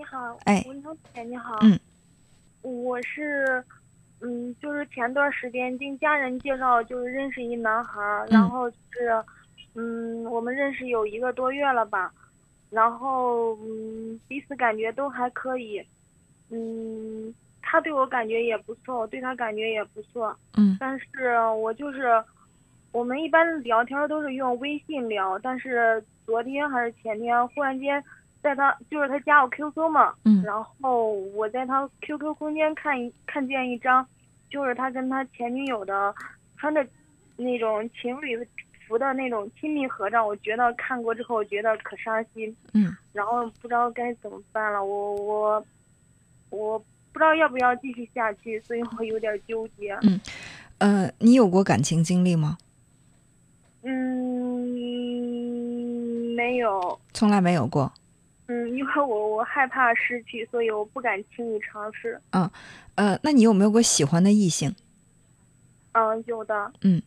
你好，哎文涛姐你好，嗯，我是，嗯，就是前段时间经家人介绍，就是认识一男孩儿，然后是，嗯，我们认识有一个多月了吧，然后嗯，彼此感觉都还可以，嗯，他对我感觉也不错，我对他感觉也不错，嗯。但是我就是，我们一般聊天都是用微信聊，但是昨天还是前天，忽然间在他就是他加我 QQ 嘛，嗯然后我在他 QQ 空间看一看见一张，就是他跟他前女友的穿着那种情侣服的那种亲密合照，我觉得看过之后，我觉得可伤心，嗯然后不知道该怎么办了，我我我不知道要不要继续下去，所以我有点纠结。嗯呃，你有过感情经历吗？嗯，没有。从来没有过。嗯，因为我我害怕失去，所以我不敢轻易尝试。呃，那你有没有过喜欢的异性？嗯，有的。嗯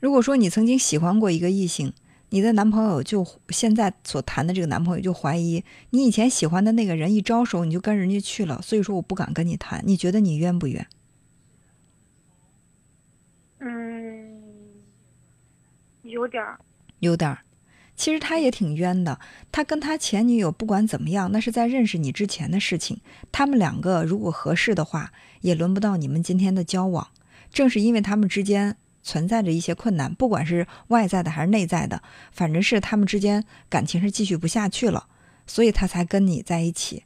如果说你曾经喜欢过一个异性，你的男朋友就现在所谈的这个男朋友就怀疑你以前喜欢的那个人一招手你就跟人家去了，所以说我不敢跟你谈。你觉得你冤不冤？嗯，有点儿。有点儿。其实他也挺冤的，他跟他前女友不管怎么样，那是在认识你之前的事情。他们两个如果合适的话，也轮不到你们今天的交往。正是因为他们之间存在着一些困难，不管是外在的还是内在的，反正是他们之间感情是继续不下去了，所以他才跟你在一起。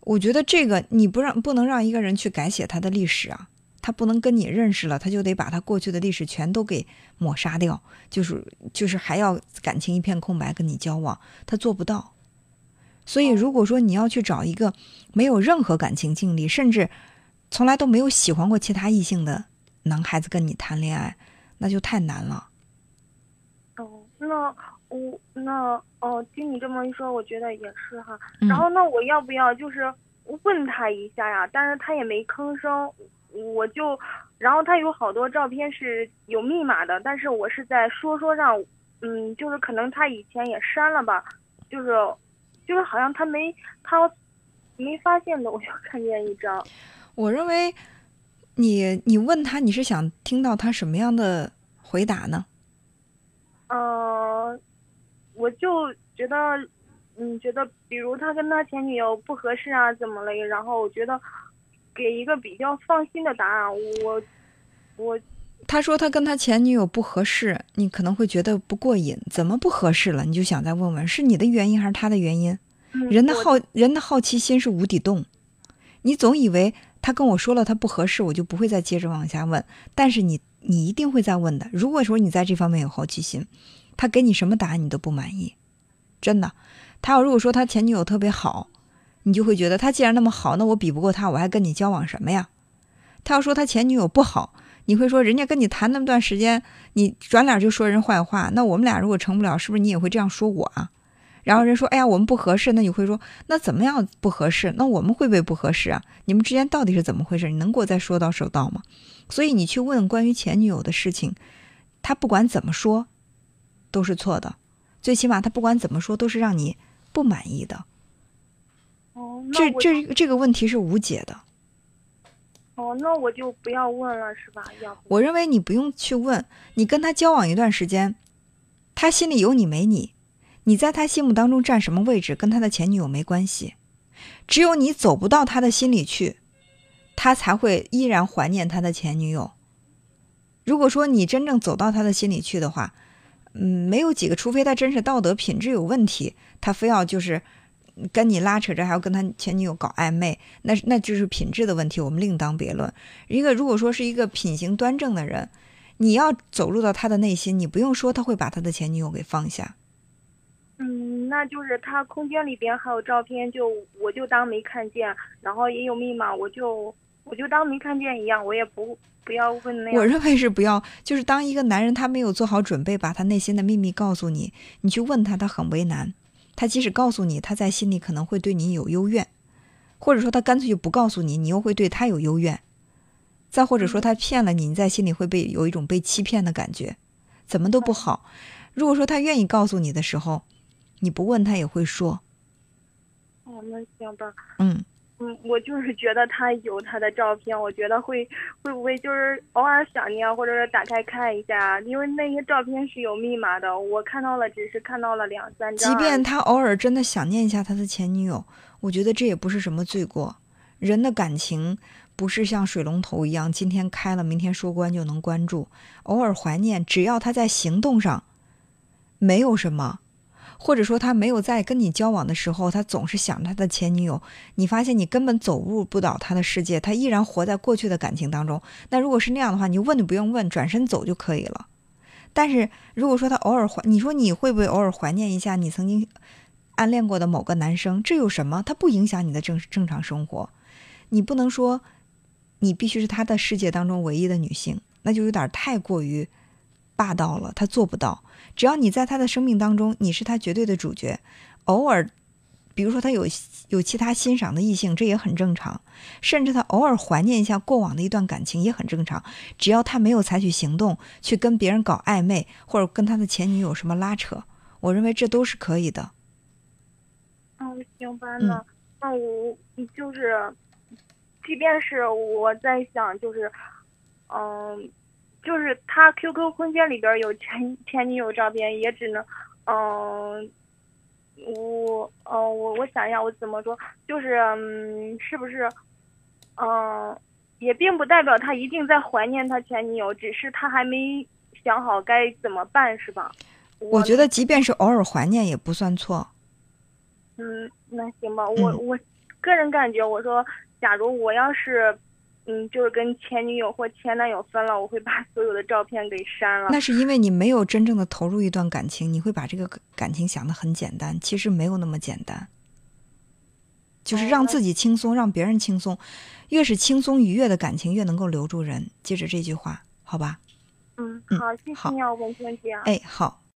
我觉得这个你不让不能让一个人去改写他的历史啊，他不能跟你认识了，他就得把他过去的历史全都给抹杀掉，就是就是还要感情一片空白跟你交往，他做不到。所以如果说你要去找一个没有任何感情经历，甚至从来都没有喜欢过其他异性的男孩子跟你谈恋爱，那就太难了。哦，那我那哦，听你这么一说，我觉得也是哈。嗯然后那我要不要就是问他一下呀？但是他也没吭声，我就，然后他有好多照片是有密码的，但是我是在说说上，嗯，就是可能他以前也删了吧，就是就是好像他没他没发现的，我就看见一张。我认为你你问他，你是想听到他什么样的回答呢？呃，我就觉得，嗯，觉得比如他跟他前女友不合适啊，怎么了？然后我觉得给一个比较放心的答案。我我他说他跟他前女友不合适，你可能会觉得不过瘾，怎么不合适了？你就想再问问，是你的原因还是他的原因？嗯人的好人的好奇心是无底洞，你总以为他跟我说了他不合适，我就不会再接着往下问，但是你你一定会再问的。如果说你在这方面有好奇心，他给你什么答案你都不满意，真的。他要如果说他前女友特别好，你就会觉得他既然那么好，那我比不过他，我还跟你交往什么呀？他要说他前女友不好，你会说人家跟你谈那么段时间，你转脸就说人坏话，那我们俩如果成不了，是不是你也会这样说我啊？然后人说，哎呀，我们不合适，那你会说，那怎么样不合适？那我们会不会不合适啊？你们之间到底是怎么回事？你能给我再说到说到吗？所以你去问关于前女友的事情，他不管怎么说，都是错的。最起码他不管怎么说，都是让你不满意的。哦，这这这个问题是无解的。哦，那我就不要问了，是吧？要不我认为你不用去问，你跟他交往一段时间，他心里有你没你，你在他心目当中占什么位置，跟他的前女友没关系。只有你走不到他的心里去，他才会依然怀念他的前女友。如果说你真正走到他的心里去的话，嗯，没有几个，除非他真是道德品质有问题，他非要就是跟你拉扯着，还要跟他前女友搞暧昧，那那就是品质的问题，我们另当别论。一个如果说是一个品行端正的人，你要走入到他的内心，你不用说他会把他的前女友给放下。嗯，那就是他空间里边还有照片，就我就当没看见，然后也有密码，我就我就当没看见一样，我也不不要问那样。我认为是不要，就是当一个男人他没有做好准备，把他内心的秘密告诉你，你去问他，他很为难。他即使告诉你，他在心里可能会对你有幽怨，或者说他干脆就不告诉你，你又会对他有幽怨。再或者说他骗了你，你在心里会被有一种被欺骗的感觉，怎么都不好。如果说他愿意告诉你的时候，你不问他也会说。哦，哦，那行吧。嗯，嗯，我就是觉得他有他的照片，我觉得会会不会就是偶尔想念，或者是打开看一下，因为那些照片是有密码的，我看到了，只是看到了两三张。即便他偶尔真的想念一下他的前女友，我觉得这也不是什么罪过。人的感情不是像水龙头一样，今天开了，明天说关就能关住。偶尔怀念，只要他在行动上没有什么。或者说他没有在跟你交往的时候，他总是想他的前女友。你发现你根本走入不了他的世界，他依然活在过去的感情当中。那如果是那样的话，你问都不用问，转身走就可以了。但是如果说他偶尔怀，你说你会不会偶尔怀念一下你曾经暗恋过的某个男生？这有什么？他不影响你的正正常生活。你不能说你必须是他的世界当中唯一的女性，那就有点太过于。霸道了，他做不到。只要你在他的生命当中，你是他绝对的主角。偶尔，比如说他有有其他欣赏的异性，这也很正常。甚至他偶尔怀念一下过往的一段感情，也很正常。只要他没有采取行动去跟别人搞暧昧，或者跟他的前女友什么拉扯，我认为这都是可以的。嗯，明白了那我就是，即便是我在想，就是，嗯。就是他 QQ 空间里边有前前女友照片，也只能，嗯，我，嗯，我我想一下，我怎么说？就是，嗯，是不是，嗯，也并不代表他一定在怀念他前女友，只是他还没想好该怎么办，是吧？我觉得，即便是偶尔怀念，也不算错。嗯，那行吧，我我个人感觉，我说，假如我要是。嗯，就是跟前女友或前男友分了，我会把 所有的照片给删了。那是因为你没有真正的投入一段感情，你会把这个感情想得很简单，其实没有那么简单。就是让自己轻松，让别人轻松，越是轻松愉悦的感情，越能够留住人。记着这句话，好吧？嗯，好，谢谢你啊，文娟姐。哎，好。